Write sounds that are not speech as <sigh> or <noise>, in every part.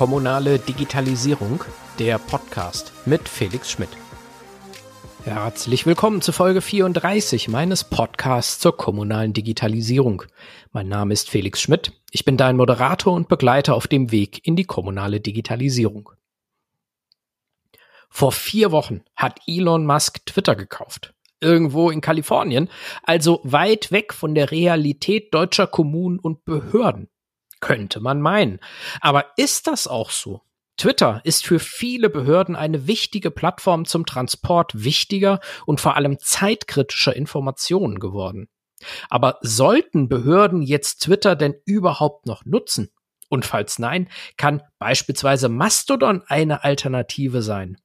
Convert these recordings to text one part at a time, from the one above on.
Kommunale Digitalisierung, der Podcast mit Felix Schmidt. Herzlich willkommen zu Folge 34 meines Podcasts zur kommunalen Digitalisierung. Mein Name ist Felix Schmidt. Ich bin dein Moderator und Begleiter auf dem Weg in die kommunale Digitalisierung. Vor vier Wochen hat Elon Musk Twitter gekauft. Irgendwo in Kalifornien, also weit weg von der Realität deutscher Kommunen und Behörden. Könnte man meinen. Aber ist das auch so? Twitter ist für viele Behörden eine wichtige Plattform zum Transport wichtiger und vor allem zeitkritischer Informationen geworden. Aber sollten Behörden jetzt Twitter denn überhaupt noch nutzen? Und falls nein, kann beispielsweise Mastodon eine Alternative sein.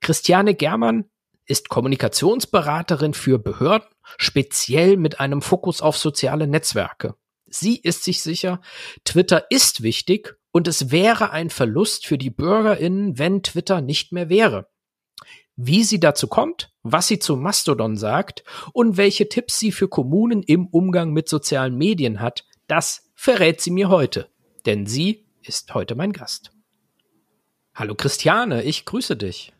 Christiane Germann ist Kommunikationsberaterin für Behörden, speziell mit einem Fokus auf soziale Netzwerke. Sie ist sich sicher, Twitter ist wichtig und es wäre ein Verlust für die Bürgerinnen, wenn Twitter nicht mehr wäre. Wie sie dazu kommt, was sie zu Mastodon sagt und welche Tipps sie für Kommunen im Umgang mit sozialen Medien hat, das verrät sie mir heute. Denn sie ist heute mein Gast. Hallo Christiane, ich grüße dich.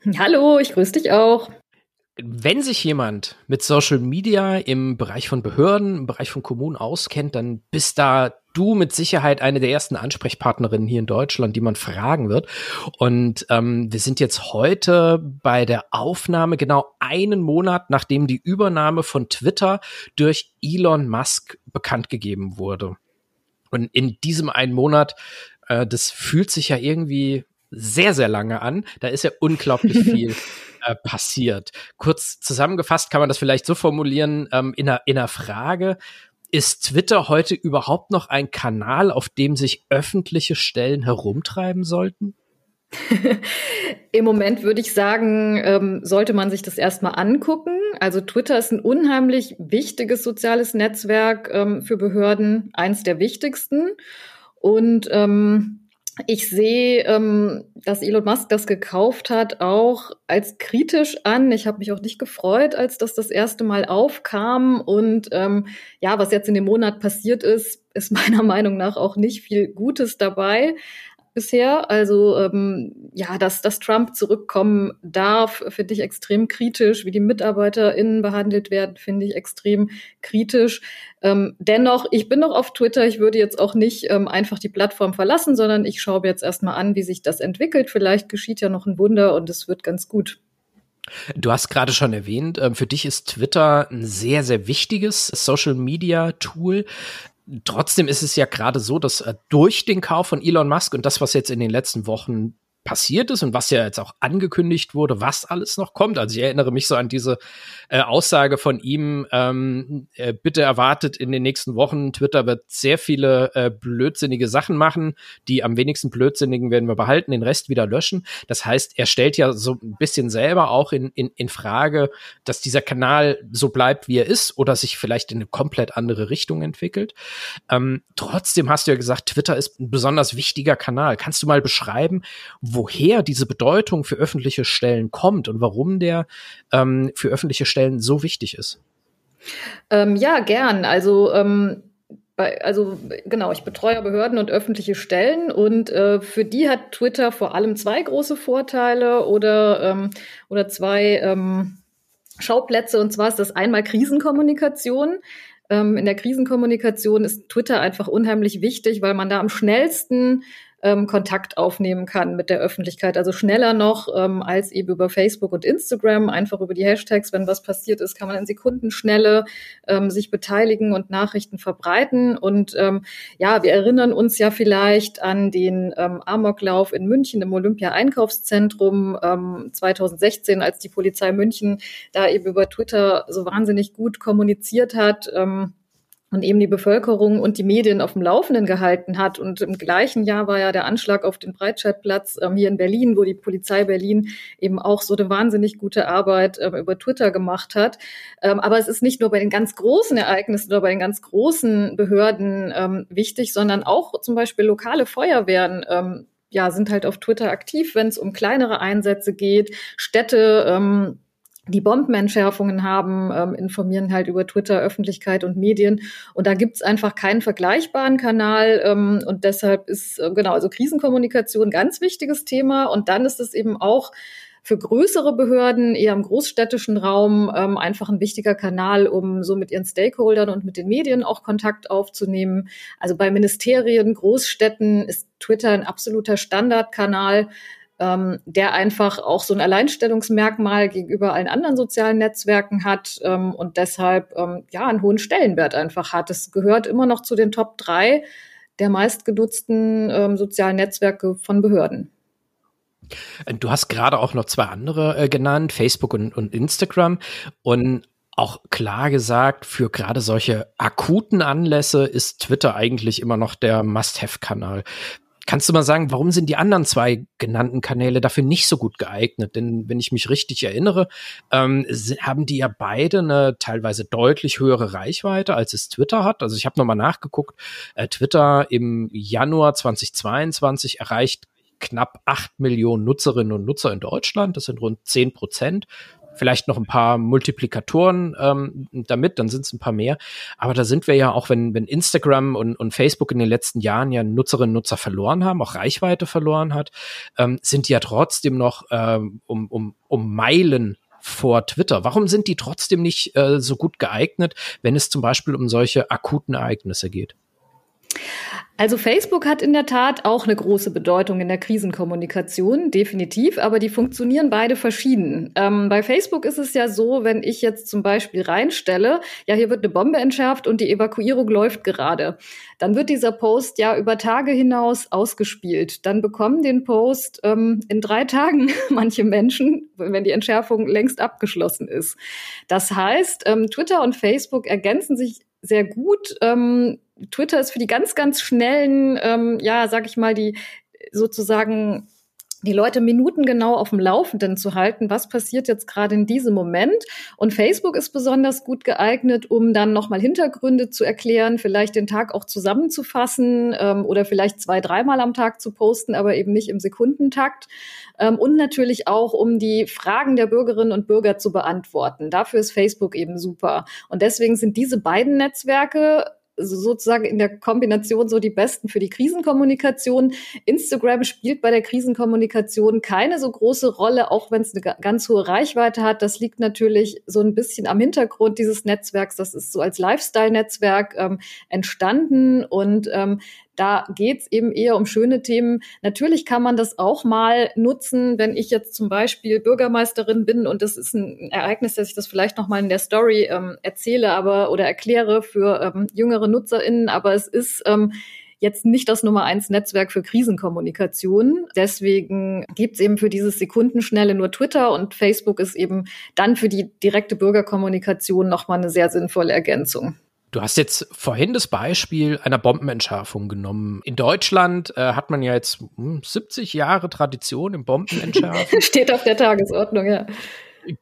<laughs> Hallo, ich grüße dich auch. Wenn sich jemand mit Social Media im Bereich von Behörden, im Bereich von Kommunen auskennt, dann bist da du mit Sicherheit eine der ersten Ansprechpartnerinnen hier in Deutschland, die man fragen wird. Und ähm, wir sind jetzt heute bei der Aufnahme genau einen Monat, nachdem die Übernahme von Twitter durch Elon Musk bekannt gegeben wurde. Und in diesem einen Monat, äh, das fühlt sich ja irgendwie sehr, sehr lange an. Da ist ja unglaublich <laughs> viel äh, passiert. Kurz zusammengefasst kann man das vielleicht so formulieren, ähm, in, einer, in einer Frage, ist Twitter heute überhaupt noch ein Kanal, auf dem sich öffentliche Stellen herumtreiben sollten? <laughs> Im Moment würde ich sagen, ähm, sollte man sich das erstmal angucken. Also Twitter ist ein unheimlich wichtiges soziales Netzwerk ähm, für Behörden, eins der wichtigsten. Und ähm, ich sehe, ähm, dass Elon Musk das gekauft hat, auch als kritisch an. Ich habe mich auch nicht gefreut, als das das erste Mal aufkam. Und ähm, ja, was jetzt in dem Monat passiert ist, ist <laughs> meiner Meinung nach auch nicht viel Gutes dabei bisher. Also ähm, ja, dass, dass Trump zurückkommen darf, finde ich extrem kritisch. Wie die MitarbeiterInnen behandelt werden, finde ich extrem kritisch. Ähm, dennoch, ich bin noch auf Twitter. Ich würde jetzt auch nicht ähm, einfach die Plattform verlassen, sondern ich schaue mir jetzt erstmal an, wie sich das entwickelt. Vielleicht geschieht ja noch ein Wunder und es wird ganz gut. Du hast gerade schon erwähnt, ähm, für dich ist Twitter ein sehr, sehr wichtiges Social-Media-Tool. Trotzdem ist es ja gerade so, dass äh, durch den Kauf von Elon Musk und das, was jetzt in den letzten Wochen passiert ist und was ja jetzt auch angekündigt wurde, was alles noch kommt. Also ich erinnere mich so an diese äh, Aussage von ihm, ähm, äh, bitte erwartet in den nächsten Wochen, Twitter wird sehr viele äh, blödsinnige Sachen machen, die am wenigsten blödsinnigen werden wir behalten, den Rest wieder löschen. Das heißt, er stellt ja so ein bisschen selber auch in, in, in Frage, dass dieser Kanal so bleibt, wie er ist oder sich vielleicht in eine komplett andere Richtung entwickelt. Ähm, trotzdem hast du ja gesagt, Twitter ist ein besonders wichtiger Kanal. Kannst du mal beschreiben, wo woher diese Bedeutung für öffentliche Stellen kommt und warum der ähm, für öffentliche Stellen so wichtig ist. Ähm, ja, gern. Also ähm bei, also genau, ich betreue Behörden und öffentliche Stellen und äh, für die hat Twitter vor allem zwei große Vorteile oder, ähm, oder zwei ähm, Schauplätze. Und zwar ist das einmal Krisenkommunikation. Ähm, in der Krisenkommunikation ist Twitter einfach unheimlich wichtig, weil man da am schnellsten ähm, Kontakt aufnehmen kann mit der Öffentlichkeit. Also schneller noch ähm, als eben über Facebook und Instagram, einfach über die Hashtags. Wenn was passiert ist, kann man in Sekundenschnelle ähm, sich beteiligen und Nachrichten verbreiten. Und ähm, ja, wir erinnern uns ja vielleicht an den ähm, Amoklauf in München im Olympia-Einkaufszentrum ähm, 2016, als die Polizei München da eben über Twitter so wahnsinnig gut kommuniziert hat. Ähm, und eben die Bevölkerung und die Medien auf dem Laufenden gehalten hat. Und im gleichen Jahr war ja der Anschlag auf den Breitscheidplatz ähm, hier in Berlin, wo die Polizei Berlin eben auch so eine wahnsinnig gute Arbeit ähm, über Twitter gemacht hat. Ähm, aber es ist nicht nur bei den ganz großen Ereignissen oder bei den ganz großen Behörden ähm, wichtig, sondern auch zum Beispiel lokale Feuerwehren ähm, ja, sind halt auf Twitter aktiv, wenn es um kleinere Einsätze geht. Städte ähm, die Bombenentschärfungen haben, ähm, informieren halt über Twitter, Öffentlichkeit und Medien. Und da gibt's einfach keinen vergleichbaren Kanal. Ähm, und deshalb ist, äh, genau, also Krisenkommunikation ganz wichtiges Thema. Und dann ist es eben auch für größere Behörden, eher im großstädtischen Raum, ähm, einfach ein wichtiger Kanal, um so mit ihren Stakeholdern und mit den Medien auch Kontakt aufzunehmen. Also bei Ministerien, Großstädten ist Twitter ein absoluter Standardkanal ähm, der einfach auch so ein Alleinstellungsmerkmal gegenüber allen anderen sozialen Netzwerken hat ähm, und deshalb ähm, ja einen hohen Stellenwert einfach hat. Es gehört immer noch zu den Top drei der meistgenutzten ähm, sozialen Netzwerke von Behörden. Du hast gerade auch noch zwei andere äh, genannt, Facebook und, und Instagram. Und auch klar gesagt, für gerade solche akuten Anlässe ist Twitter eigentlich immer noch der Must-Have-Kanal. Kannst du mal sagen, warum sind die anderen zwei genannten Kanäle dafür nicht so gut geeignet? Denn wenn ich mich richtig erinnere, ähm, haben die ja beide eine teilweise deutlich höhere Reichweite, als es Twitter hat. Also ich habe nochmal nachgeguckt, äh, Twitter im Januar 2022 erreicht knapp acht Millionen Nutzerinnen und Nutzer in Deutschland. Das sind rund zehn Prozent vielleicht noch ein paar Multiplikatoren ähm, damit, dann sind es ein paar mehr. Aber da sind wir ja auch, wenn, wenn Instagram und, und Facebook in den letzten Jahren ja Nutzerinnen und Nutzer verloren haben, auch Reichweite verloren hat, ähm, sind die ja trotzdem noch ähm, um, um, um Meilen vor Twitter. Warum sind die trotzdem nicht äh, so gut geeignet, wenn es zum Beispiel um solche akuten Ereignisse geht? Also Facebook hat in der Tat auch eine große Bedeutung in der Krisenkommunikation, definitiv, aber die funktionieren beide verschieden. Ähm, bei Facebook ist es ja so, wenn ich jetzt zum Beispiel reinstelle, ja, hier wird eine Bombe entschärft und die Evakuierung läuft gerade, dann wird dieser Post ja über Tage hinaus ausgespielt. Dann bekommen den Post ähm, in drei Tagen <laughs> manche Menschen, wenn die Entschärfung längst abgeschlossen ist. Das heißt, ähm, Twitter und Facebook ergänzen sich sehr gut. Ähm, Twitter ist für die ganz, ganz schnellen, ähm, ja, sag ich mal, die sozusagen die Leute minutengenau auf dem Laufenden zu halten, was passiert jetzt gerade in diesem Moment. Und Facebook ist besonders gut geeignet, um dann nochmal Hintergründe zu erklären, vielleicht den Tag auch zusammenzufassen ähm, oder vielleicht zwei, dreimal am Tag zu posten, aber eben nicht im Sekundentakt. Ähm, und natürlich auch, um die Fragen der Bürgerinnen und Bürger zu beantworten. Dafür ist Facebook eben super. Und deswegen sind diese beiden Netzwerke sozusagen in der Kombination so die besten für die Krisenkommunikation. Instagram spielt bei der Krisenkommunikation keine so große Rolle, auch wenn es eine ganz hohe Reichweite hat. Das liegt natürlich so ein bisschen am Hintergrund dieses Netzwerks. Das ist so als Lifestyle-Netzwerk ähm, entstanden und ähm, da geht's eben eher um schöne Themen. Natürlich kann man das auch mal nutzen, wenn ich jetzt zum Beispiel Bürgermeisterin bin und das ist ein Ereignis, dass ich das vielleicht noch mal in der Story ähm, erzähle, aber oder erkläre für ähm, jüngere NutzerInnen. Aber es ist ähm, jetzt nicht das Nummer eins Netzwerk für Krisenkommunikation. Deswegen gibt's eben für dieses Sekundenschnelle nur Twitter und Facebook ist eben dann für die direkte Bürgerkommunikation nochmal eine sehr sinnvolle Ergänzung. Du hast jetzt vorhin das Beispiel einer Bombenentschärfung genommen. In Deutschland äh, hat man ja jetzt hm, 70 Jahre Tradition im Bombenentschärfen. <laughs> Steht auf der Tagesordnung, ja.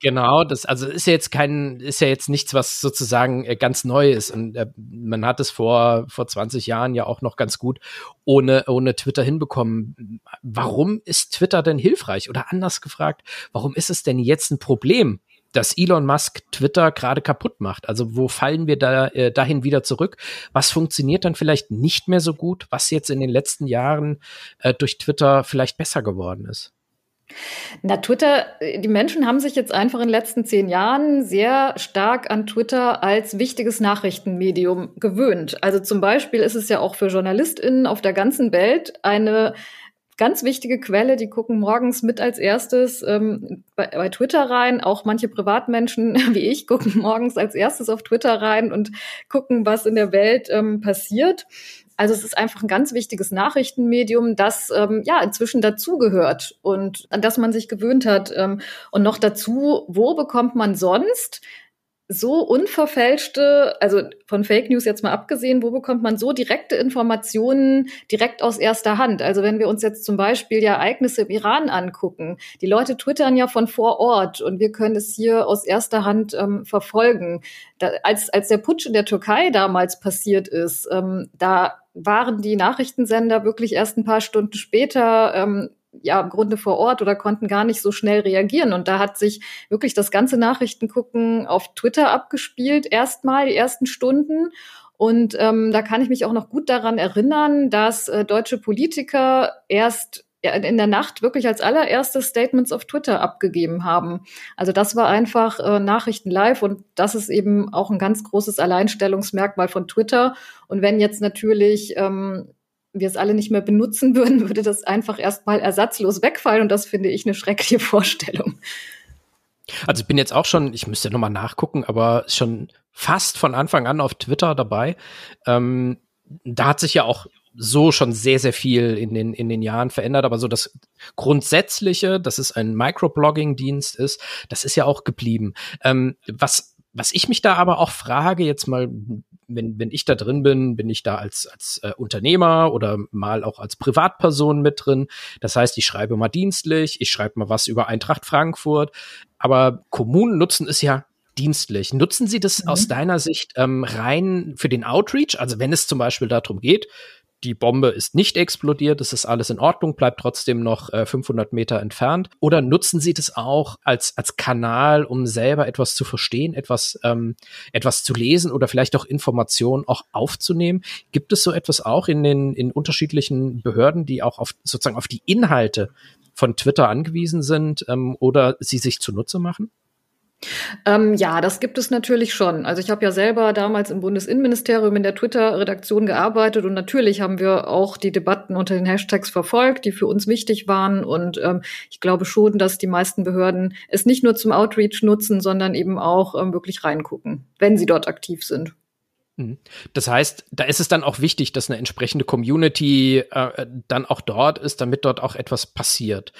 Genau, das also ist ja jetzt kein, ist ja jetzt nichts, was sozusagen äh, ganz neu ist. Und äh, man hat es vor, vor 20 Jahren ja auch noch ganz gut ohne, ohne Twitter hinbekommen. Warum ist Twitter denn hilfreich? Oder anders gefragt, warum ist es denn jetzt ein Problem, dass Elon Musk Twitter gerade kaputt macht. Also wo fallen wir da äh, dahin wieder zurück? Was funktioniert dann vielleicht nicht mehr so gut? Was jetzt in den letzten Jahren äh, durch Twitter vielleicht besser geworden ist? Na, Twitter, die Menschen haben sich jetzt einfach in den letzten zehn Jahren sehr stark an Twitter als wichtiges Nachrichtenmedium gewöhnt. Also zum Beispiel ist es ja auch für JournalistInnen auf der ganzen Welt eine ganz wichtige Quelle, die gucken morgens mit als erstes ähm, bei, bei Twitter rein. Auch manche Privatmenschen <laughs> wie ich gucken morgens als erstes auf Twitter rein und gucken, was in der Welt ähm, passiert. Also es ist einfach ein ganz wichtiges Nachrichtenmedium, das ähm, ja inzwischen dazugehört und an das man sich gewöhnt hat. Ähm, und noch dazu, wo bekommt man sonst so unverfälschte, also von Fake News jetzt mal abgesehen, wo bekommt man so direkte Informationen direkt aus erster Hand? Also wenn wir uns jetzt zum Beispiel die Ereignisse im Iran angucken, die Leute twittern ja von vor Ort und wir können es hier aus erster Hand ähm, verfolgen. Da, als, als der Putsch in der Türkei damals passiert ist, ähm, da waren die Nachrichtensender wirklich erst ein paar Stunden später ähm, ja im Grunde vor Ort oder konnten gar nicht so schnell reagieren. Und da hat sich wirklich das ganze Nachrichtengucken auf Twitter abgespielt, erstmal die ersten Stunden. Und ähm, da kann ich mich auch noch gut daran erinnern, dass äh, deutsche Politiker erst in der Nacht wirklich als allererstes Statements auf Twitter abgegeben haben. Also das war einfach äh, Nachrichten live und das ist eben auch ein ganz großes Alleinstellungsmerkmal von Twitter. Und wenn jetzt natürlich ähm, wir es alle nicht mehr benutzen würden, würde das einfach erstmal ersatzlos wegfallen und das finde ich eine schreckliche Vorstellung. Also ich bin jetzt auch schon, ich müsste nochmal nachgucken, aber schon fast von Anfang an auf Twitter dabei. Ähm, da hat sich ja auch so schon sehr, sehr viel in den, in den Jahren verändert, aber so das Grundsätzliche, dass es ein Microblogging-Dienst ist, das ist ja auch geblieben. Ähm, was was ich mich da aber auch frage, jetzt mal, wenn, wenn ich da drin bin, bin ich da als, als äh, Unternehmer oder mal auch als Privatperson mit drin. Das heißt, ich schreibe mal dienstlich, ich schreibe mal was über Eintracht Frankfurt, aber Kommunen nutzen es ja dienstlich. Nutzen Sie das mhm. aus deiner Sicht ähm, rein für den Outreach? Also wenn es zum Beispiel darum geht, die Bombe ist nicht explodiert, es ist alles in Ordnung, bleibt trotzdem noch äh, 500 Meter entfernt? Oder nutzen Sie das auch als, als Kanal, um selber etwas zu verstehen, etwas, ähm, etwas zu lesen oder vielleicht auch Informationen auch aufzunehmen? Gibt es so etwas auch in den in unterschiedlichen Behörden, die auch auf sozusagen auf die Inhalte von Twitter angewiesen sind ähm, oder sie sich zunutze machen? Ähm, ja, das gibt es natürlich schon. Also ich habe ja selber damals im Bundesinnenministerium in der Twitter-Redaktion gearbeitet und natürlich haben wir auch die Debatten unter den Hashtags verfolgt, die für uns wichtig waren. Und ähm, ich glaube schon, dass die meisten Behörden es nicht nur zum Outreach nutzen, sondern eben auch ähm, wirklich reingucken, wenn sie dort aktiv sind. Mhm. Das heißt, da ist es dann auch wichtig, dass eine entsprechende Community äh, dann auch dort ist, damit dort auch etwas passiert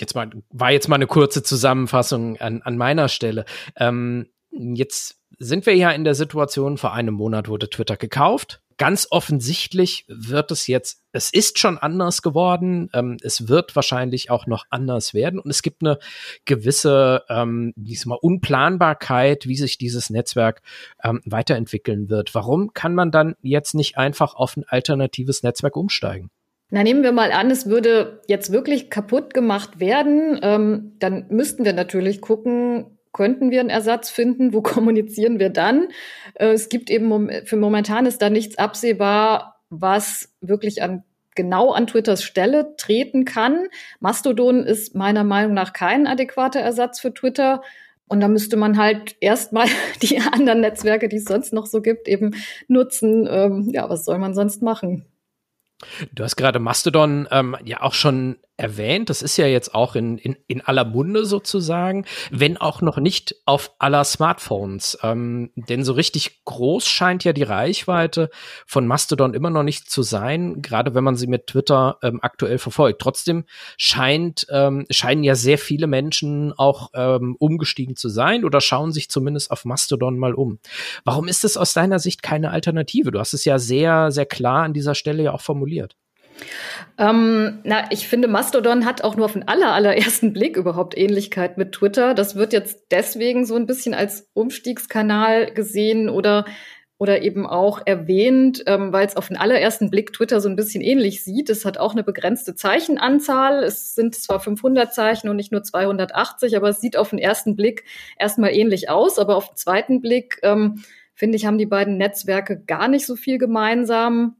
jetzt mal, war jetzt mal eine kurze Zusammenfassung an, an meiner Stelle. Ähm, jetzt sind wir ja in der Situation, vor einem Monat wurde Twitter gekauft. Ganz offensichtlich wird es jetzt, es ist schon anders geworden, ähm, es wird wahrscheinlich auch noch anders werden und es gibt eine gewisse, ähm, diesmal Unplanbarkeit, wie sich dieses Netzwerk ähm, weiterentwickeln wird. Warum kann man dann jetzt nicht einfach auf ein alternatives Netzwerk umsteigen? Na, nehmen wir mal an, es würde jetzt wirklich kaputt gemacht werden, ähm, dann müssten wir natürlich gucken, könnten wir einen Ersatz finden? Wo <laughs> kommunizieren wir dann? Äh, es gibt eben für momentan ist da nichts absehbar, was wirklich an genau an Twitters Stelle treten kann. Mastodon ist meiner Meinung nach kein adäquater Ersatz für Twitter. Und da müsste man halt erstmal <laughs> die anderen Netzwerke, die es sonst noch so gibt, eben nutzen. Ähm, ja, was soll man sonst machen? Du hast gerade Mastodon ähm, ja auch schon erwähnt. Das ist ja jetzt auch in, in, in aller Munde sozusagen, wenn auch noch nicht auf aller Smartphones. Ähm, denn so richtig groß scheint ja die Reichweite von Mastodon immer noch nicht zu sein, gerade wenn man sie mit Twitter ähm, aktuell verfolgt. Trotzdem scheint, ähm, scheinen ja sehr viele Menschen auch ähm, umgestiegen zu sein oder schauen sich zumindest auf Mastodon mal um. Warum ist es aus deiner Sicht keine Alternative? Du hast es ja sehr, sehr klar an dieser Stelle ja auch formuliert. Ähm, na, ich finde, Mastodon hat auch nur auf den aller, allerersten Blick überhaupt Ähnlichkeit mit Twitter. Das wird jetzt deswegen so ein bisschen als Umstiegskanal gesehen oder oder eben auch erwähnt, ähm, weil es auf den allerersten Blick Twitter so ein bisschen ähnlich sieht. Es hat auch eine begrenzte Zeichenanzahl. Es sind zwar 500 Zeichen und nicht nur 280, aber es sieht auf den ersten Blick erstmal ähnlich aus. Aber auf den zweiten Blick, ähm, finde ich, haben die beiden Netzwerke gar nicht so viel gemeinsam.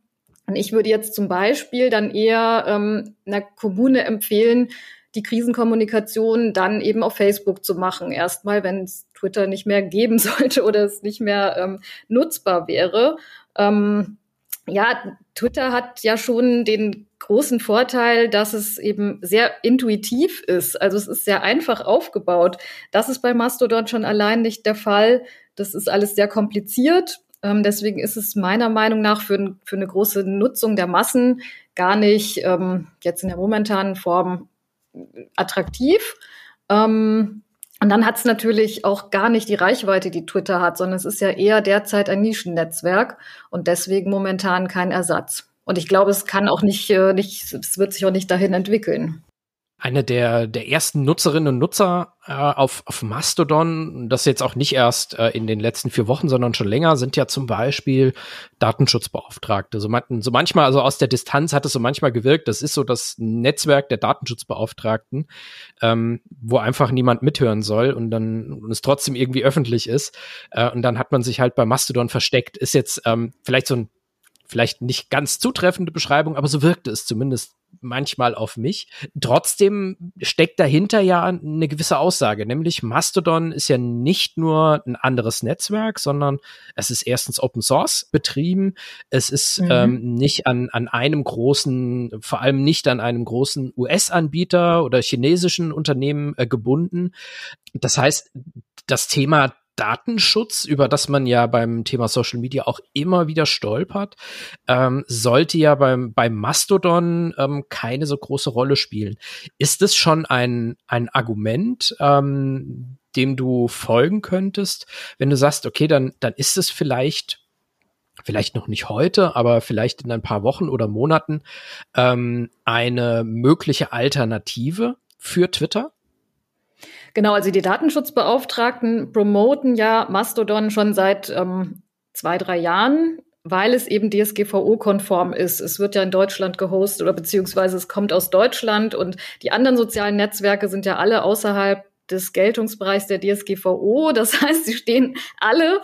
Und ich würde jetzt zum Beispiel dann eher ähm, einer Kommune empfehlen, die Krisenkommunikation dann eben auf Facebook zu machen. Erstmal, wenn es Twitter nicht mehr geben <laughs> sollte oder es nicht mehr ähm, nutzbar wäre. Ähm, ja, Twitter hat ja schon den großen Vorteil, dass es eben sehr intuitiv ist. Also es ist sehr einfach aufgebaut. Das ist bei Mastodon schon allein nicht der Fall. Das ist alles sehr kompliziert. Ähm, deswegen ist es meiner Meinung nach für, für eine große Nutzung der Massen gar nicht ähm, jetzt in der momentanen Form attraktiv. Ähm, und dann hat es natürlich auch gar nicht die Reichweite, die Twitter hat, sondern es ist ja eher derzeit ein Nischennetzwerk und deswegen momentan kein Ersatz. Und ich glaube, es kann auch nicht, äh, nicht, es wird sich auch nicht dahin entwickeln. Eine der, der ersten Nutzerinnen und Nutzer äh, auf, auf Mastodon, das jetzt auch nicht erst äh, in den letzten vier Wochen, sondern schon länger, sind ja zum Beispiel Datenschutzbeauftragte. So, man, so manchmal, also aus der Distanz hat es so manchmal gewirkt, das ist so das Netzwerk der Datenschutzbeauftragten, ähm, wo einfach niemand mithören soll und dann und es trotzdem irgendwie öffentlich ist. Äh, und dann hat man sich halt bei Mastodon versteckt. Ist jetzt ähm, vielleicht so ein vielleicht nicht ganz zutreffende Beschreibung, aber so wirkte es zumindest manchmal auf mich. Trotzdem steckt dahinter ja eine gewisse Aussage, nämlich Mastodon ist ja nicht nur ein anderes Netzwerk, sondern es ist erstens Open Source betrieben. Es ist mhm. ähm, nicht an, an einem großen, vor allem nicht an einem großen US-Anbieter oder chinesischen Unternehmen äh, gebunden. Das heißt, das Thema Datenschutz, über das man ja beim Thema Social Media auch immer wieder stolpert, ähm, sollte ja beim, beim Mastodon ähm, keine so große Rolle spielen. Ist es schon ein, ein Argument, ähm, dem du folgen könntest, wenn du sagst, okay, dann, dann ist es vielleicht vielleicht noch nicht heute, aber vielleicht in ein paar Wochen oder Monaten ähm, eine mögliche Alternative für Twitter? Genau, also die Datenschutzbeauftragten promoten ja Mastodon schon seit ähm, zwei, drei Jahren, weil es eben DSGVO-konform ist. Es wird ja in Deutschland gehostet oder beziehungsweise es kommt aus Deutschland und die anderen sozialen Netzwerke sind ja alle außerhalb des Geltungsbereichs der DSGVO. Das <laughs> heißt, sie stehen alle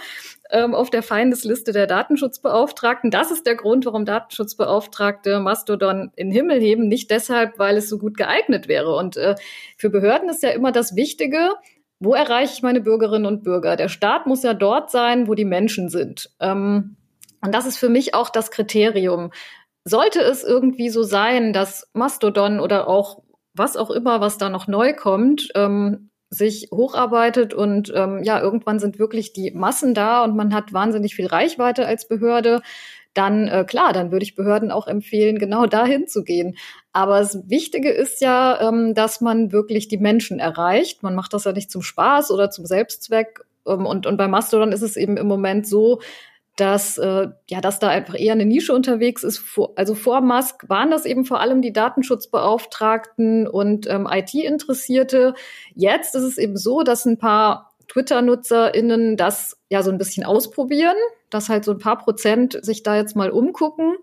ähm, auf der Feindesliste der Datenschutzbeauftragten. Das ist der Grund, warum Datenschutzbeauftragte Mastodon in Himmel heben. Nicht deshalb, weil es so gut geeignet wäre. Und äh, für Behörden ist ja immer das Wichtige, wo erreiche ich meine Bürgerinnen und Bürger? Der Staat muss ja dort sein, wo die Menschen sind. Ähm, und das ist für mich auch das Kriterium. Sollte es irgendwie so sein, dass Mastodon oder auch was auch immer, was da noch neu kommt, ähm, sich hocharbeitet und ähm, ja, irgendwann sind wirklich die Massen da und man hat wahnsinnig viel Reichweite als Behörde, dann äh, klar, dann würde ich Behörden auch empfehlen, genau dahin zu gehen. Aber das Wichtige ist ja, ähm, dass man wirklich die Menschen erreicht. Man macht das ja nicht zum Spaß oder zum Selbstzweck. Ähm, und, und bei Mastodon ist es eben im Moment so, dass äh, ja, dass da einfach eher eine Nische unterwegs ist. Vor, also vor Musk waren das eben vor allem die Datenschutzbeauftragten und ähm, IT-Interessierte. Jetzt ist es eben so, dass ein paar Twitter-NutzerInnen das ja so ein bisschen ausprobieren, dass halt so ein paar Prozent sich da jetzt mal umgucken.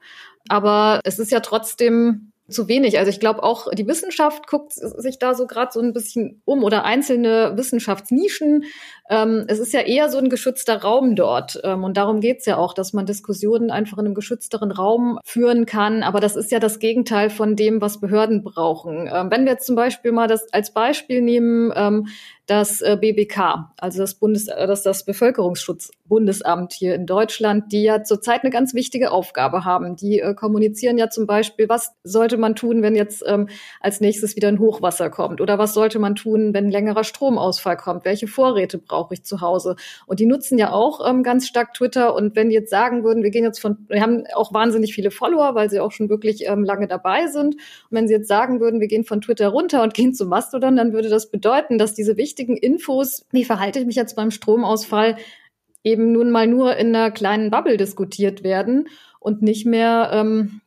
Aber es ist ja trotzdem zu wenig. Also ich glaube auch die Wissenschaft guckt sich da so gerade so ein bisschen um oder einzelne Wissenschaftsnischen. Ähm, es ist ja eher so ein geschützter Raum dort ähm, und darum geht's ja auch, dass man Diskussionen einfach in einem geschützteren Raum führen kann. Aber das ist ja das Gegenteil von dem, was Behörden brauchen. Ähm, wenn wir jetzt zum Beispiel mal das als Beispiel nehmen, ähm, das äh, BBK, also das Bundes, äh, das, das Bevölkerungsschutzbundesamt hier in Deutschland, die ja zurzeit eine ganz wichtige Aufgabe haben. Die äh, kommunizieren ja zum Beispiel, was sollte man tun, wenn jetzt ähm, als nächstes wieder ein Hochwasser kommt? Oder was sollte man tun, wenn längerer Stromausfall kommt? Welche Vorräte brauche ich zu Hause? Und die nutzen ja auch ähm, ganz stark Twitter. Und wenn die jetzt sagen würden, wir gehen jetzt von, wir haben auch wahnsinnig viele Follower, weil sie auch schon wirklich ähm, lange dabei sind. Und wenn sie jetzt sagen würden, wir gehen von Twitter runter und <laughs> gehen zu Mastodon, dann würde das bedeuten, dass diese wichtigen wichtigen Infos, wie verhalte ich mich jetzt beim Stromausfall, eben nun mal nur in einer kleinen Bubble diskutiert werden und nicht mehr ähm,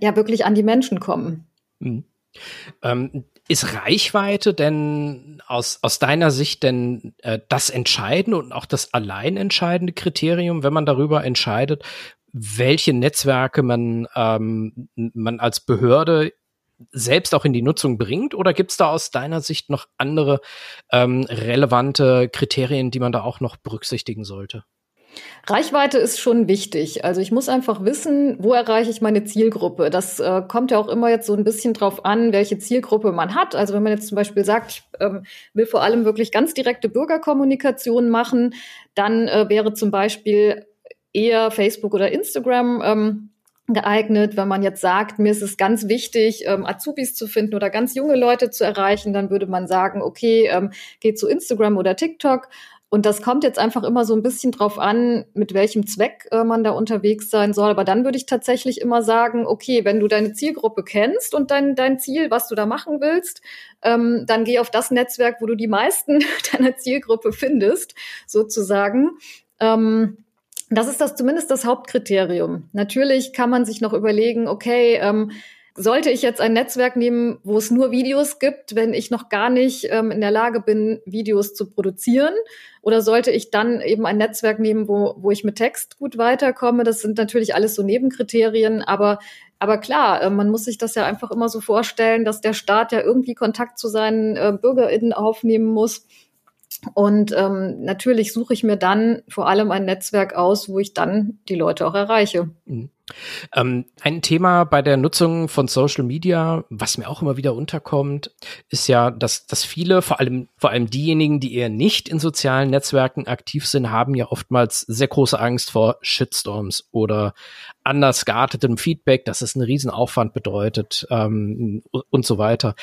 ja wirklich an die Menschen kommen. Mhm. Ähm, ist Reichweite denn aus, aus deiner Sicht denn äh, das entscheidende und auch das allein entscheidende Kriterium, wenn man darüber entscheidet, welche Netzwerke man, ähm, man als Behörde selbst auch in die Nutzung bringt? Oder gibt es da aus deiner Sicht noch andere ähm, relevante Kriterien, die man da auch noch berücksichtigen sollte? Reichweite ist schon wichtig. Also ich muss einfach wissen, wo erreiche ich meine Zielgruppe. Das äh, kommt ja auch immer jetzt so ein bisschen drauf an, welche Zielgruppe man hat. Also wenn man jetzt zum Beispiel sagt, ich ähm, will vor allem wirklich ganz direkte Bürgerkommunikation machen, dann äh, wäre zum Beispiel eher Facebook oder Instagram ähm, geeignet. Wenn man jetzt sagt, mir ist es ganz wichtig, ähm, Azubis zu finden oder ganz junge Leute zu erreichen, dann würde man sagen, okay, ähm, geht zu Instagram oder TikTok. Und das kommt jetzt einfach immer so ein bisschen drauf an, mit welchem Zweck äh, man da unterwegs sein soll. Aber dann würde ich tatsächlich immer sagen, okay, wenn du deine Zielgruppe kennst und dein, dein Ziel, was du da machen willst, ähm, dann geh auf das Netzwerk, wo du die meisten <laughs> deiner Zielgruppe findest, sozusagen. Ähm, das ist das zumindest das Hauptkriterium. Natürlich kann man sich noch überlegen, okay, ähm, sollte ich jetzt ein Netzwerk nehmen, wo es nur Videos gibt, wenn ich noch gar nicht ähm, in der Lage bin, Videos zu produzieren? Oder sollte ich dann eben ein Netzwerk nehmen, wo, wo ich mit Text gut weiterkomme? Das sind natürlich alles so Nebenkriterien, aber aber klar, äh, man muss sich das ja einfach immer so vorstellen, dass der Staat ja irgendwie Kontakt zu seinen äh, BürgerInnen aufnehmen muss. Und ähm, natürlich suche ich mir dann vor allem ein Netzwerk aus, wo ich dann die Leute auch erreiche. Mhm. Ähm, ein Thema bei der Nutzung von Social Media, was mir auch immer wieder unterkommt, ist ja, dass, dass viele, vor allem, vor allem diejenigen, die eher nicht in sozialen Netzwerken aktiv sind, haben ja oftmals sehr große Angst vor Shitstorms oder anders geartetem Feedback, dass es einen Riesenaufwand bedeutet ähm, und so weiter.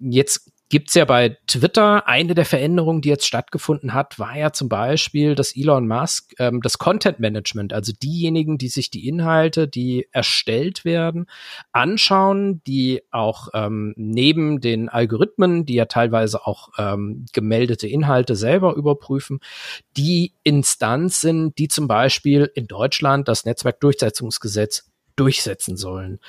Jetzt gibt's ja bei Twitter eine der Veränderungen, die jetzt stattgefunden hat, war ja zum Beispiel, dass Elon Musk ähm, das Content Management, also diejenigen, die sich die Inhalte, die erstellt werden, anschauen, die auch ähm, neben den Algorithmen, die ja teilweise auch ähm, gemeldete Inhalte selber überprüfen, die Instanz sind, die zum Beispiel in Deutschland das Netzwerkdurchsetzungsgesetz durchsetzen sollen.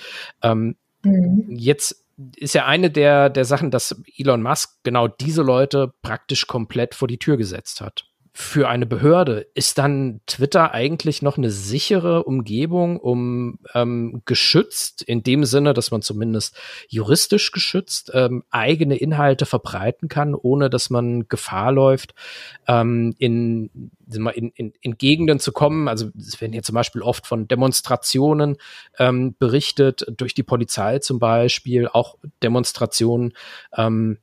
Ähm, mhm. Jetzt ist ja eine der, der Sachen, dass Elon Musk genau diese Leute praktisch komplett vor die Tür gesetzt hat für eine Behörde ist dann Twitter eigentlich noch eine sichere Umgebung, um ähm, geschützt, in dem Sinne, dass man zumindest juristisch geschützt ähm, eigene Inhalte verbreiten kann, ohne dass man Gefahr läuft, ähm, in, in, in, in Gegenden zu kommen. Also es werden hier zum Beispiel oft von Demonstrationen ähm, berichtet, durch die Polizei zum Beispiel, auch Demonstrationen. Ähm,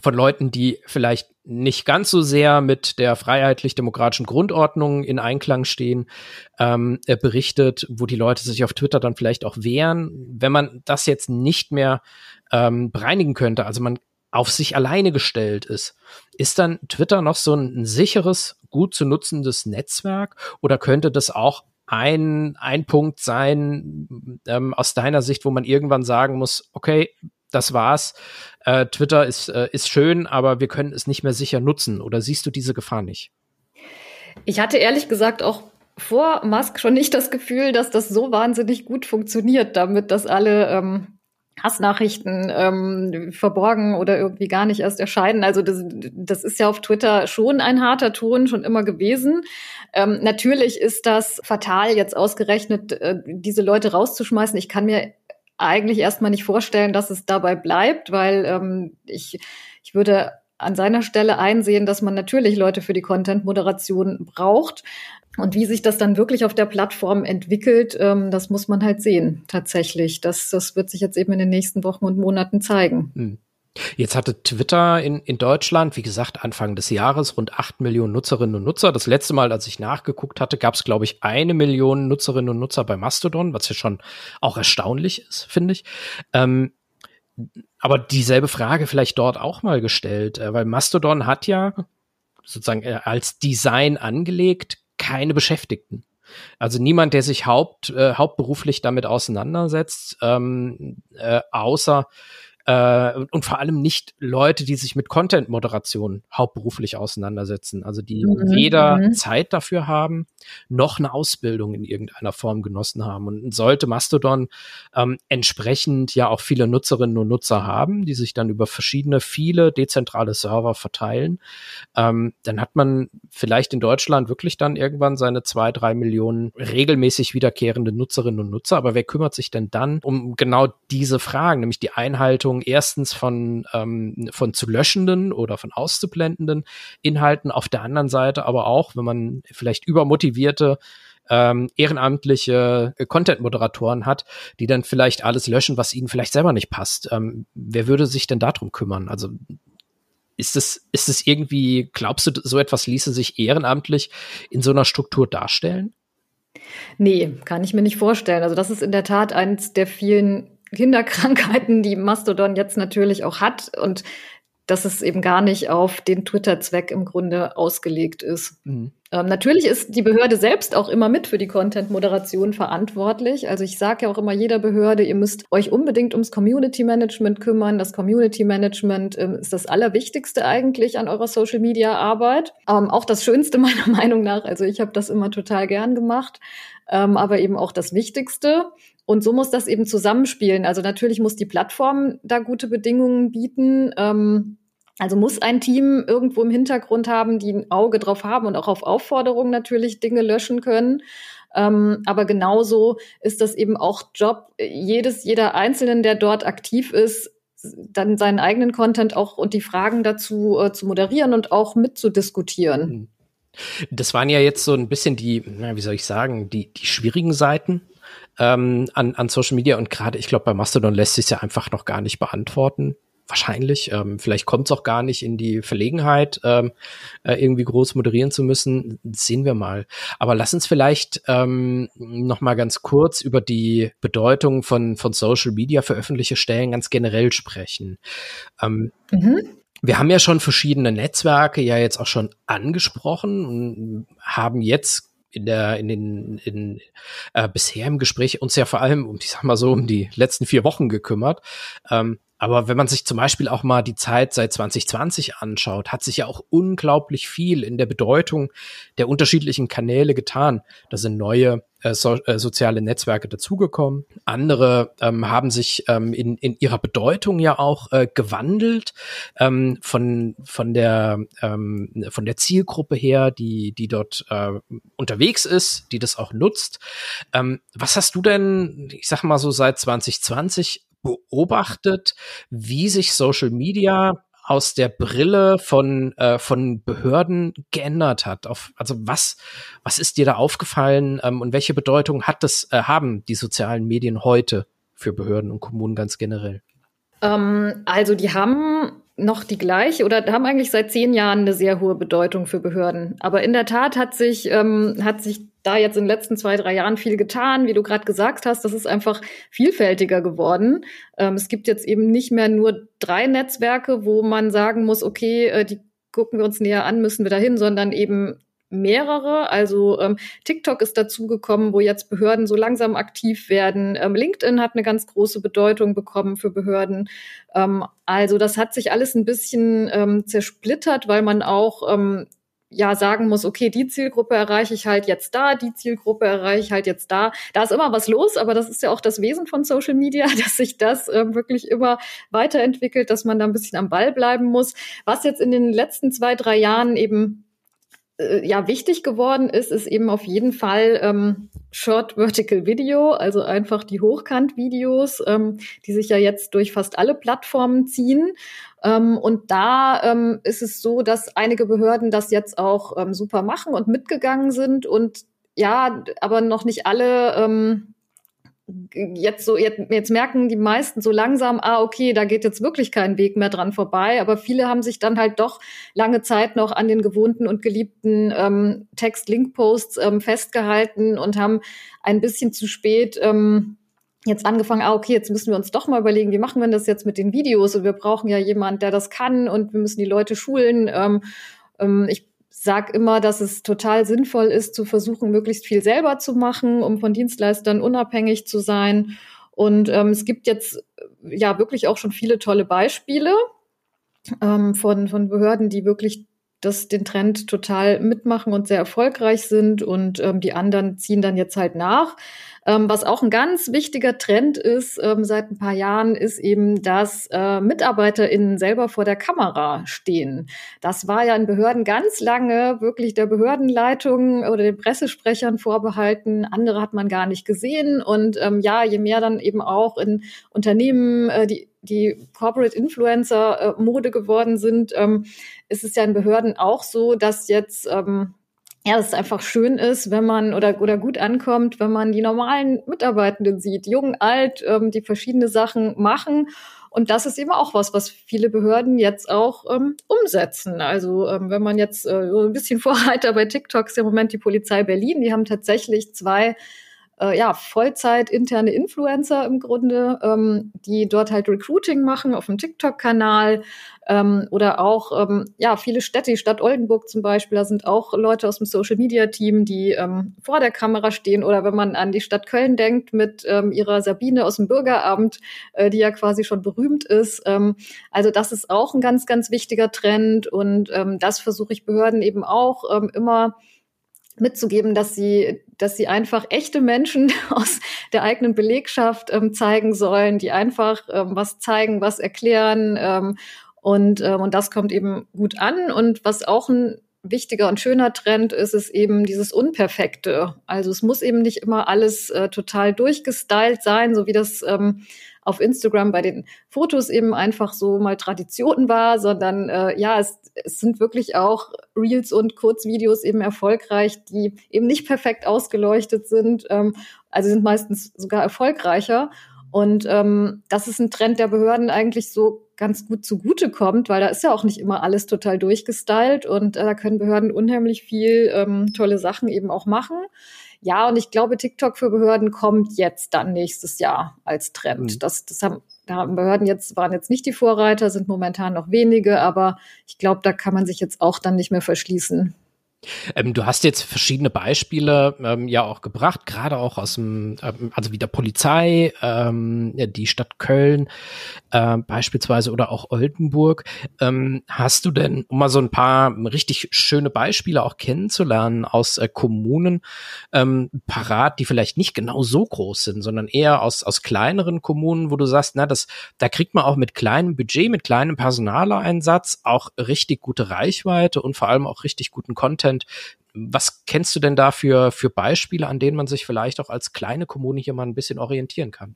von Leuten, die vielleicht nicht ganz so sehr mit der freiheitlich-demokratischen Grundordnung in Einklang stehen, ähm, berichtet, wo die Leute sich auf Twitter dann vielleicht auch wehren. Wenn man das jetzt nicht mehr ähm, bereinigen könnte, also man auf sich alleine gestellt ist, ist dann Twitter noch so ein, sicheres, gut zu nutzendes Netzwerk oder könnte das auch ein, ein Punkt sein ähm, aus deiner Sicht, wo man irgendwann sagen muss, okay, das war's. Äh, Twitter ist, äh, ist schön, aber wir können es nicht mehr sicher nutzen. Oder siehst du diese Gefahr nicht? Ich hatte ehrlich gesagt auch vor Musk schon nicht das Gefühl, dass das so wahnsinnig gut funktioniert, damit dass alle ähm, Hassnachrichten ähm, verborgen oder irgendwie gar nicht erst erscheinen. Also das, das ist ja auf Twitter schon ein harter Ton, schon immer gewesen. Ähm, natürlich ist das fatal, jetzt ausgerechnet äh, diese Leute rauszuschmeißen. Ich kann mir eigentlich erstmal nicht vorstellen, dass es dabei bleibt, weil ähm, ich, ich würde an seiner Stelle einsehen, dass man natürlich Leute für die Content-Moderation braucht. Und wie sich das dann wirklich auf der Plattform entwickelt, ähm, das muss man halt sehen, tatsächlich. Das, das wird sich jetzt eben in den nächsten Wochen und Monaten zeigen. Jetzt hatte Twitter in, in Deutschland, wie gesagt, Anfang des Jahres rund acht Millionen Nutzerinnen und Nutzer. Das letzte Mal, als ich nachgeguckt hatte, gab es, glaube ich, eine Million Nutzerinnen und Nutzer bei Mastodon, was ja schon auch erstaunlich ist, finde ich. Ähm, aber dieselbe Frage vielleicht dort auch mal gestellt, äh, weil Mastodon hat ja sozusagen äh, als Design angelegt keine Beschäftigten. Also niemand, der sich haupt, äh, hauptberuflich damit auseinandersetzt, ähm, äh, außer äh, und vor allem nicht Leute, die sich mit Content-Moderation hauptberuflich auseinandersetzen, also die mhm. weder mhm. Zeit dafür haben, noch eine Ausbildung in irgendeiner Form genossen haben. Und sollte Mastodon ähm, entsprechend ja auch viele Nutzerinnen und Nutzer haben, die sich dann über verschiedene, viele dezentrale Server verteilen, ähm, dann hat man vielleicht in Deutschland wirklich dann irgendwann seine zwei, drei Millionen regelmäßig wiederkehrende Nutzerinnen und Nutzer. Aber wer kümmert sich denn dann um genau diese Fragen, nämlich die Einhaltung Bewertung erstens von, ähm, von zu löschenden oder von auszublendenden Inhalten, auf der anderen Seite aber auch, wenn man vielleicht übermotivierte ähm, ehrenamtliche Content-Moderatoren hat, die dann vielleicht alles löschen, was ihnen vielleicht selber nicht passt. Ähm, wer würde sich denn darum kümmern? Also ist es, ist es irgendwie, glaubst du, so etwas ließe sich ehrenamtlich in so einer Struktur darstellen? Nee, kann ich mir nicht vorstellen. Also das ist in der Tat eines der vielen Kinderkrankheiten, die Mastodon jetzt natürlich auch hat und dass es eben gar nicht auf den Twitter-Zweck im Grunde ausgelegt ist. Mhm. Ähm, natürlich ist die Behörde selbst auch immer mit für die Content-Moderation verantwortlich. Also ich sage ja auch immer jeder Behörde, ihr müsst euch unbedingt ums Community-Management kümmern. Das Community-Management ähm, ist das Allerwichtigste eigentlich an eurer Social-Media-Arbeit. Ähm, auch das Schönste <laughs> meiner Meinung nach. Also ich habe das immer total gern gemacht, ähm, aber eben auch das Wichtigste. und so muss das eben zusammenspielen. Also natürlich muss die Plattform da gute Bedingungen bieten. Ähm, also muss ein Team irgendwo im Hintergrund haben, die ein Auge drauf haben und auch auf Aufforderung natürlich Dinge löschen können. Ähm, aber genauso ist das eben auch Job jedes, jeder Einzelnen, der dort aktiv ist, dann seinen eigenen Content auch und die Fragen dazu äh, zu moderieren und auch mitzudiskutieren. Das waren ja jetzt so ein bisschen die, na, wie soll ich sagen, die, die schwierigen Seiten ähm, an, an Social Media und gerade, ich glaube, bei Mastodon lässt sich ja einfach noch gar nicht beantworten wahrscheinlich. Ähm, vielleicht kommt es auch gar nicht in die Verlegenheit, ähm, äh, irgendwie groß moderieren zu müssen. Sehen wir mal. Aber lass uns vielleicht ähm, noch mal ganz kurz über die Bedeutung von, von Social Media für öffentliche Stellen ganz generell sprechen. Ähm, mhm. Wir haben ja schon verschiedene Netzwerke ja jetzt auch schon angesprochen und haben jetzt in der in den in, äh, bisher im Gespräch uns ja vor allem um ich sag mal so um die letzten vier Wochen gekümmert. Ähm, aber wenn man sich zum Beispiel auch mal die Zeit seit 2020 anschaut, hat sich ja auch unglaublich viel in der Bedeutung der unterschiedlichen Kanäle getan. Da sind neue äh, so, äh, soziale Netzwerke dazugekommen. Andere ähm, haben sich ähm, in, in ihrer Bedeutung ja auch äh, gewandelt ähm, von, von, der, ähm, von der Zielgruppe her, die, die dort äh, unterwegs ist, die das auch nutzt. Ähm, was hast du denn, ich sag mal so seit 2020 beobachtet, wie sich Social Media aus der Brille von, äh, von Behörden geändert hat. Auf, also was, was ist dir da aufgefallen ähm, und welche Bedeutung hat das, äh, haben die sozialen Medien heute für Behörden und Kommunen ganz generell? Ähm, also die haben noch die gleiche oder haben eigentlich seit zehn Jahren eine sehr hohe Bedeutung für Behörden. Aber in der Tat hat sich, ähm, hat sich da jetzt in den letzten zwei, drei Jahren viel getan. Wie du gerade gesagt hast, das ist einfach vielfältiger geworden. Ähm, es gibt jetzt eben nicht mehr nur drei Netzwerke, wo man sagen muss, okay, äh, die gucken wir uns näher an, müssen wir dahin, sondern eben mehrere. Also ähm, TikTok ist dazugekommen, wo jetzt Behörden so langsam aktiv werden. Ähm, LinkedIn hat eine ganz große Bedeutung bekommen für Behörden. Ähm, also das hat sich alles ein bisschen ähm, zersplittert, weil man auch ähm, ja sagen muss, okay, die Zielgruppe erreiche ich halt jetzt da, die Zielgruppe erreiche ich halt jetzt da. Da ist immer was los, aber das ist ja auch das Wesen von Social Media, <laughs> dass sich das äh, wirklich immer weiterentwickelt, dass man da ein bisschen am Ball bleiben muss. Was jetzt in den letzten zwei, drei Jahren eben äh, ja wichtig geworden ist, ist eben auf jeden Fall ähm, Short Vertical Video, also einfach die Hochkant-Videos, ähm, die sich ja jetzt durch fast alle Plattformen ziehen. Ähm, und da ähm, ist es so, dass einige Behörden das jetzt auch ähm, super machen und mitgegangen sind und ja, aber noch nicht alle ähm, jetzt so, jetzt, jetzt merken die meisten so langsam, ah, okay, da geht jetzt wirklich kein Weg mehr dran vorbei. Aber viele haben sich dann halt doch lange Zeit noch an den gewohnten und geliebten ähm, Text-Link-Posts ähm, festgehalten und haben ein bisschen zu spät ähm, jetzt angefangen, ah, okay, jetzt müssen wir uns doch mal überlegen, wie machen wir das jetzt mit den Videos? Und wir brauchen ja jemand, der das kann und wir müssen die Leute schulen. Ähm, ähm, ich sag immer, dass es total sinnvoll ist, zu versuchen, möglichst viel selber zu machen, um von Dienstleistern unabhängig zu sein. Und ähm, es gibt jetzt äh, ja wirklich auch schon viele tolle Beispiele ähm, von, von Behörden, die wirklich das, den Trend total mitmachen und sehr erfolgreich sind und ähm, die anderen ziehen dann jetzt halt nach. Ähm, was auch ein ganz wichtiger Trend ist ähm, seit ein paar Jahren, ist eben, dass äh, MitarbeiterInnen selber vor der Kamera stehen. Das war ja in Behörden ganz lange wirklich der Behördenleitung oder den Pressesprechern vorbehalten. Andere hat man gar nicht gesehen. Und ähm, ja, je mehr dann eben auch in Unternehmen äh, die die Corporate Influencer äh, Mode geworden sind, ähm, ist es ja in Behörden auch so, dass jetzt ähm, ja, es einfach schön ist, wenn man oder, oder gut ankommt, wenn man die normalen Mitarbeitenden sieht, jung, alt, ähm, die verschiedene Sachen machen. Und das ist eben auch was, was viele Behörden jetzt auch ähm, umsetzen. Also ähm, wenn man jetzt äh, so ein bisschen <laughs> Vorreiter bei TikTok ist im Moment die Polizei Berlin, die haben tatsächlich zwei äh, ja, Vollzeit interne Influencer im Grunde, ähm, die dort halt Recruiting machen auf dem TikTok-Kanal ähm, oder auch ähm, ja viele Städte, die Stadt Oldenburg zum Beispiel, da sind auch Leute aus dem Social-Media-Team, die ähm, vor der Kamera stehen oder wenn man an die Stadt Köln denkt mit ähm, ihrer Sabine aus dem Bürgeramt, äh, die ja quasi schon berühmt ist. Ähm, also das ist auch ein ganz, ganz wichtiger Trend und ähm, das versuche ich Behörden eben auch ähm, immer mitzugeben, dass sie, dass sie einfach echte Menschen <laughs> aus der eigenen Belegschaft ähm, zeigen sollen, die einfach ähm, was zeigen, was erklären. Ähm, und, ähm, und das kommt eben gut an. Und was auch ein wichtiger und schöner Trend ist, ist eben dieses Unperfekte. Also es muss eben nicht immer alles äh, total durchgestylt sein, so wie das ähm, auf Instagram bei den Fotos eben einfach so mal Tradition war, sondern äh, ja, es, es sind wirklich auch Reels und Kurzvideos eben erfolgreich, die eben nicht perfekt ausgeleuchtet sind, ähm, also sind meistens sogar erfolgreicher. Und ähm, das ist ein Trend der Behörden eigentlich so ganz gut zugute kommt, weil da ist ja auch nicht immer alles total durchgestylt und äh, da können Behörden unheimlich viel ähm, tolle Sachen eben auch machen. Ja, und ich glaube, TikTok für Behörden kommt jetzt dann nächstes Jahr als Trend. Mhm. Das, das haben, da haben Behörden jetzt, waren jetzt nicht die Vorreiter, sind momentan noch wenige, aber ich glaube, da kann man sich jetzt auch dann nicht mehr verschließen. Ähm, du hast jetzt verschiedene Beispiele ähm, ja auch gebracht, gerade auch aus dem, ähm, also wie der Polizei, ähm, die Stadt Köln äh, beispielsweise oder auch Oldenburg. Ähm, hast du denn, um mal so ein paar richtig schöne Beispiele auch kennenzulernen aus äh, Kommunen, ähm, parat, die vielleicht nicht genau so groß sind, sondern eher aus, aus kleineren Kommunen, wo du sagst, na, das, da kriegt man auch mit kleinem Budget, mit kleinem Personaleinsatz auch richtig gute Reichweite und vor allem auch richtig guten Content Content. Was kennst du denn da für, für Beispiele, an denen man sich vielleicht auch als kleine Kommune hier mal ein bisschen orientieren kann?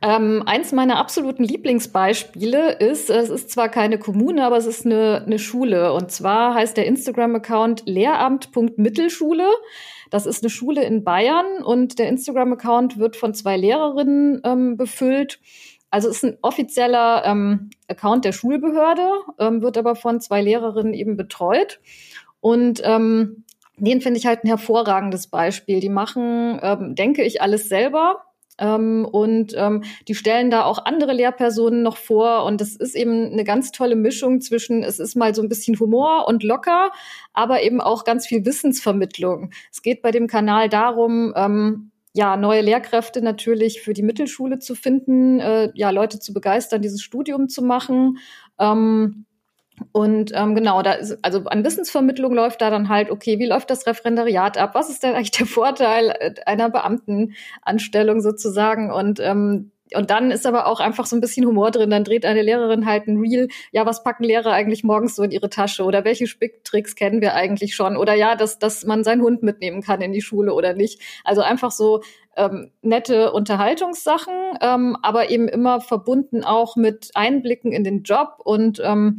Ähm, eins meiner absoluten Lieblingsbeispiele ist, es ist zwar keine Kommune, aber es ist eine, eine Schule. Und zwar heißt der Instagram-Account lehramt.mittelschule. Das ist eine Schule in Bayern und der Instagram-Account wird von zwei Lehrerinnen ähm, befüllt. Also es ist ein offizieller ähm, Account der Schulbehörde, ähm, wird aber von zwei Lehrerinnen eben betreut. Und ähm, den finde ich halt ein hervorragendes Beispiel. Die machen, ähm, denke ich, alles selber. Ähm, und ähm, die stellen da auch andere Lehrpersonen noch vor. Und das ist eben eine ganz tolle Mischung zwischen, es ist mal so ein bisschen Humor und locker, aber eben auch ganz viel Wissensvermittlung. Es geht bei dem Kanal darum, ähm, ja, neue Lehrkräfte natürlich für die Mittelschule zu finden, äh, ja, Leute zu begeistern, dieses Studium zu machen. Ähm, und ähm, genau, da ist, also an Wissensvermittlung läuft da dann halt, okay, wie läuft das Referendariat ab? Was ist denn eigentlich der Vorteil äh, einer Beamtenanstellung sozusagen? Und ähm, und dann ist aber auch einfach so ein bisschen Humor drin. Dann dreht eine Lehrerin halt ein Reel. Ja, was packen Lehrer eigentlich morgens so in ihre Tasche? Oder welche Spicktricks kennen wir eigentlich schon? Oder ja, dass, dass man seinen Hund mitnehmen kann in die Schule oder nicht. Also einfach so ähm, nette Unterhaltungssachen, ähm, aber eben immer verbunden auch mit Einblicken in den Job und ähm,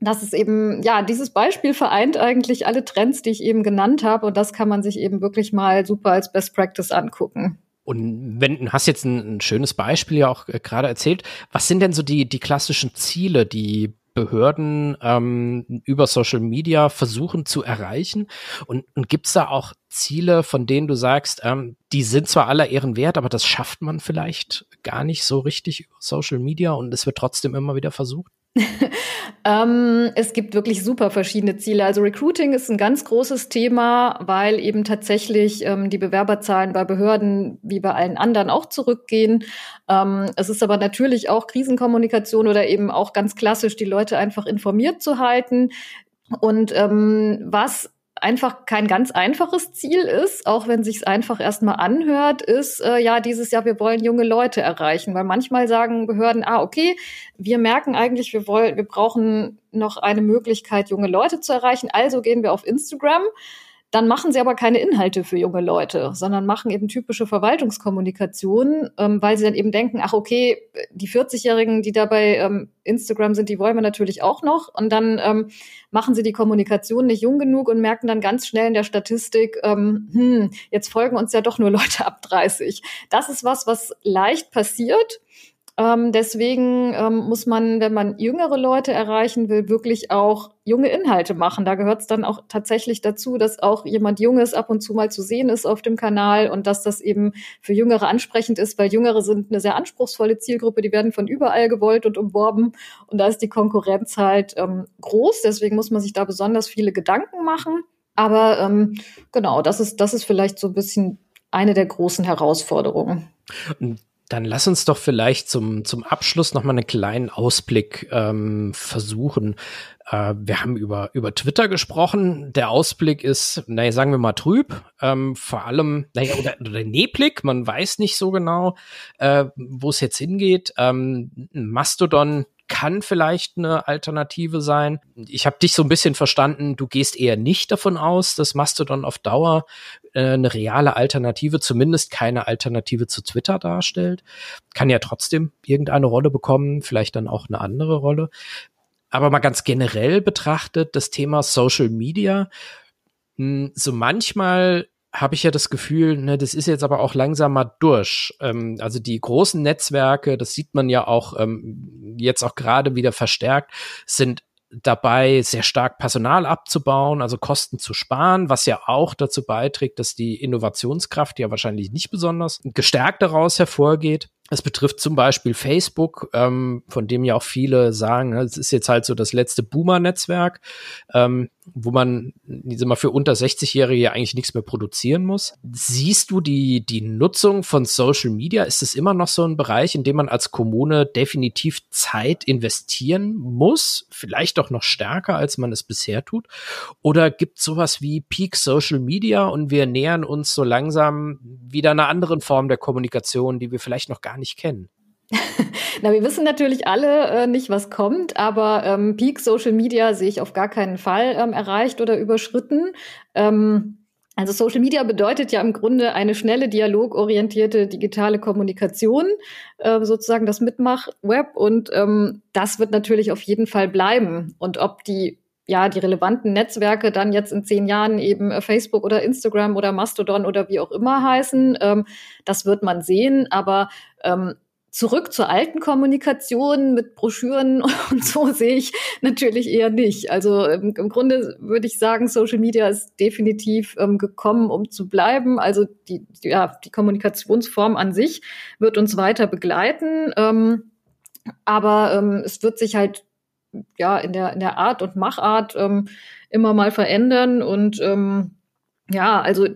das ist eben, ja, dieses Beispiel vereint eigentlich alle Trends, die ich eben genannt habe. Und das kann man sich eben wirklich mal super als Best Practice angucken. Und wenn du hast jetzt ein, ein schönes Beispiel ja auch äh, gerade erzählt, was sind denn so die, die klassischen Ziele, die Behörden ähm, über Social Media versuchen zu erreichen? Und, und gibt es da auch Ziele, von denen du sagst, ähm, die sind zwar aller Ehren wert, aber das schafft man vielleicht gar nicht so richtig über Social Media und es wird trotzdem immer wieder versucht? <laughs> ähm, es gibt wirklich super verschiedene Ziele. Also Recruiting ist ein ganz großes Thema, weil eben tatsächlich ähm, die Bewerberzahlen bei Behörden wie bei allen anderen auch zurückgehen. Ähm, es ist aber natürlich auch Krisenkommunikation oder eben auch ganz klassisch, die Leute einfach informiert zu halten. Und ähm, was einfach kein ganz einfaches Ziel ist, auch wenn sich's einfach erstmal anhört, ist äh, ja dieses Jahr wir wollen junge Leute erreichen, weil manchmal sagen Behörden, ah okay, wir merken eigentlich, wir wollen, wir brauchen noch eine Möglichkeit, junge Leute zu erreichen, also gehen wir auf Instagram. Dann machen sie aber keine Inhalte für junge Leute, sondern machen eben typische Verwaltungskommunikation, ähm, weil sie dann eben denken, ach okay, die 40-Jährigen, die da bei ähm, Instagram sind, die wollen wir natürlich auch noch. Und dann ähm, machen sie die Kommunikation nicht jung genug und merken dann ganz schnell in der Statistik, ähm, hm, jetzt folgen uns ja doch nur Leute ab 30. Das ist was, was leicht passiert ähm, deswegen ähm, muss man, wenn man jüngere Leute erreichen will, wirklich auch junge Inhalte machen. Da gehört es dann auch tatsächlich dazu, dass auch jemand Junges ab und zu mal zu sehen ist auf dem Kanal und dass das eben für Jüngere ansprechend ist, weil Jüngere sind eine sehr anspruchsvolle Zielgruppe, die werden von überall gewollt und umworben und da ist die Konkurrenz halt ähm, groß. Deswegen muss man sich da besonders viele Gedanken machen. Aber ähm, genau, das ist, das ist vielleicht so ein bisschen eine der großen Herausforderungen Dann lass uns doch vielleicht zum, zum Abschluss noch mal einen kleinen Ausblick ähm, versuchen. Äh, wir haben über, über Twitter gesprochen. Der Ausblick ist, naja, sagen wir mal trüb. Ähm, vor allem, naja, oder, oder neblig. Man weiß nicht so genau, äh, wo es jetzt hingeht. Ähm, Mastodon kann vielleicht eine Alternative sein. Ich habe dich so ein bisschen verstanden, du gehst eher nicht davon aus, dass Mastodon auf Dauer äh, eine reale Alternative, zumindest keine Alternative zu Twitter darstellt. Kann ja trotzdem irgendeine Rolle bekommen, vielleicht dann auch eine andere Rolle. Aber mal ganz generell betrachtet, das Thema Social Media, hm, so manchmal habe ich ja das Gefühl, ne, das ist jetzt aber auch langsam mal durch. Ähm, also die großen Netzwerke, das sieht man ja auch ähm, jetzt auch gerade wieder verstärkt, sind dabei, sehr stark Personal abzubauen, also Kosten zu sparen, was ja auch dazu beiträgt, dass die Innovationskraft ja wahrscheinlich nicht besonders gestärkt daraus hervorgeht. Es betrifft zum Beispiel Facebook, ähm, von dem ja auch viele sagen, ne, es ist jetzt halt so das letzte Boomer-Netzwerk, ähm, wo man diese mal für unter 60-Jährige ja eigentlich nichts mehr produzieren muss. Siehst du die, die Nutzung von Social Media? Ist es immer noch so ein Bereich, in dem man als Kommune definitiv Zeit investieren muss? Vielleicht auch noch stärker, als man es bisher tut? Oder gibt es sowas wie Peak Social Media und wir nähern uns so langsam wieder einer anderen Form der Kommunikation, die wir vielleicht noch gar nicht kennen. <laughs> Na, wir wissen natürlich alle äh, nicht, was kommt, aber ähm, Peak Social Media sehe ich auf gar keinen Fall ähm, erreicht oder überschritten. Ähm, also Social Media bedeutet ja im Grunde eine schnelle, dialogorientierte digitale Kommunikation, äh, sozusagen das Mitmach-Web. Und ähm, das wird natürlich auf jeden Fall bleiben. Und ob die ja, die relevanten Netzwerke dann jetzt in zehn Jahren eben äh, Facebook oder Instagram oder Mastodon oder wie auch immer heißen. Ähm, das wird man sehen. Aber ähm, zurück zur alten Kommunikation mit Broschüren <laughs> und so sehe ich natürlich eher nicht. Also im, im Grunde würde ich sagen, Social Media ist definitiv ähm, gekommen, um zu bleiben. Also die, ja, die Kommunikationsform an sich wird uns weiter begleiten. Ähm, aber ähm, es wird sich halt ja in der, in der Art und Machart ähm, immer mal verändern. Und ähm, ja, also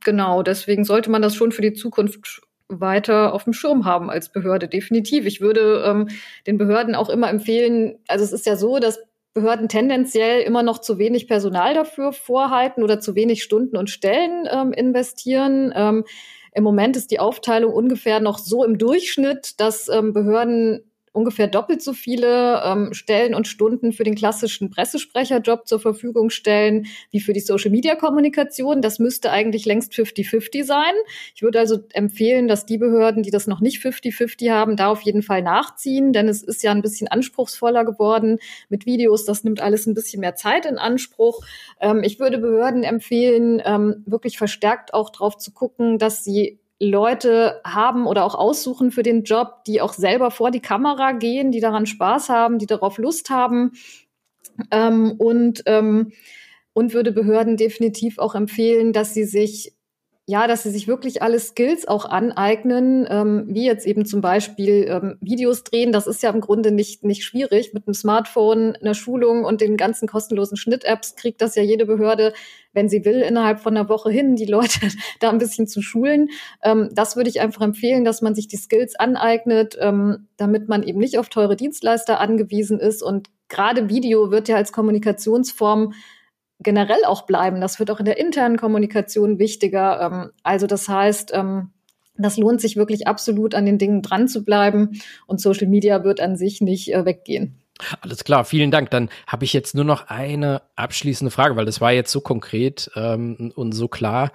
genau, deswegen sollte man das schon für die Zukunft weiter auf dem Schirm haben als Behörde, definitiv. Ich würde ähm, den Behörden auch immer empfehlen, also es ist ja so, dass Behörden tendenziell immer noch zu wenig Personal dafür vorhalten oder zu wenig Stunden und Stellen ähm, investieren. Ähm, Im Moment ist die Aufteilung ungefähr noch so im Durchschnitt, dass ähm, Behörden ungefähr doppelt so viele ähm, Stellen und Stunden für den klassischen Pressesprecherjob zur Verfügung stellen wie für die Social-Media-Kommunikation. Das müsste eigentlich längst 50-50 sein. Ich würde also empfehlen, dass die Behörden, die das noch nicht 50-50 haben, da auf jeden Fall nachziehen, denn es ist ja ein bisschen anspruchsvoller geworden mit Videos. Das nimmt alles ein bisschen mehr Zeit in Anspruch. Ähm, ich würde Behörden empfehlen, ähm, wirklich verstärkt auch drauf zu gucken, dass sie Leute haben oder auch aussuchen für den Job, die auch selber vor die Kamera gehen, die daran Spaß haben, die darauf Lust haben. Ähm, und, ähm, und würde Behörden definitiv auch empfehlen, dass sie sich ja, dass sie sich wirklich alle Skills auch aneignen, ähm, wie jetzt eben zum Beispiel ähm, Videos drehen. Das ist ja im Grunde nicht, nicht schwierig. Mit einem Smartphone, einer Schulung und den ganzen kostenlosen Schnitt-Apps kriegt das ja jede Behörde, wenn sie will, innerhalb von einer Woche hin, die Leute <laughs> da ein bisschen zu schulen. Ähm, das würde ich einfach empfehlen, dass man sich die Skills aneignet, ähm, damit man eben nicht auf teure Dienstleister angewiesen ist. Und gerade Video wird ja als Kommunikationsform generell auch bleiben. Das wird auch in der internen Kommunikation wichtiger. Ähm, also das heißt, ähm, das lohnt sich wirklich absolut an den Dingen dran zu bleiben und Social Media wird an sich nicht äh, weggehen. Alles klar, vielen Dank. Dann habe ich jetzt nur noch eine abschließende Frage, weil das war jetzt so konkret ähm, und so klar.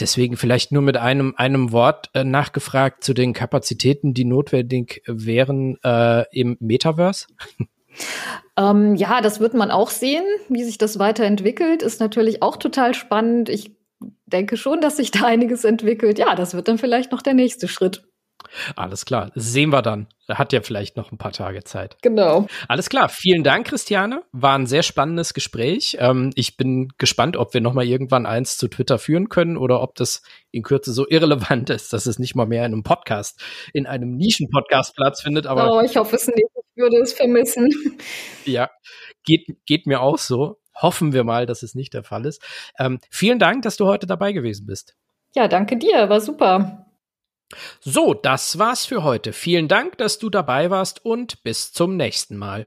Deswegen vielleicht nur mit einem, einem Wort äh, nachgefragt zu den Kapazitäten, die notwendig wären äh, im Metaverse. <laughs> Ähm, ja, das wird man auch sehen, wie sich das weiterentwickelt. Ist natürlich auch total spannend. Ich denke schon, dass sich da <laughs> einiges entwickelt. Ja, das wird dann vielleicht noch der nächste Schritt. Alles klar, sehen wir dann. Hat ja vielleicht noch ein paar Tage Zeit. Genau. Alles klar, vielen Dank, Christiane. War ein sehr spannendes Gespräch. Ähm, ich bin gespannt, ob wir noch mal irgendwann eins zu Twitter führen können oder ob das in Kürze so <laughs> irrelevant ist, dass es nicht mal mehr in einem Podcast, in einem Nischen-Podcast Platz findet. Aber oh, ich hoffe es nicht. Ich würde es vermissen. Ja, geht, geht mir auch so. Hoffen wir mal, dass es nicht der Fall ist. Ähm, vielen Dank, dass du heute dabei gewesen bist. Ja, danke dir. War super. So, das war's für heute. Vielen Dank, dass du dabei warst und bis zum nächsten Mal.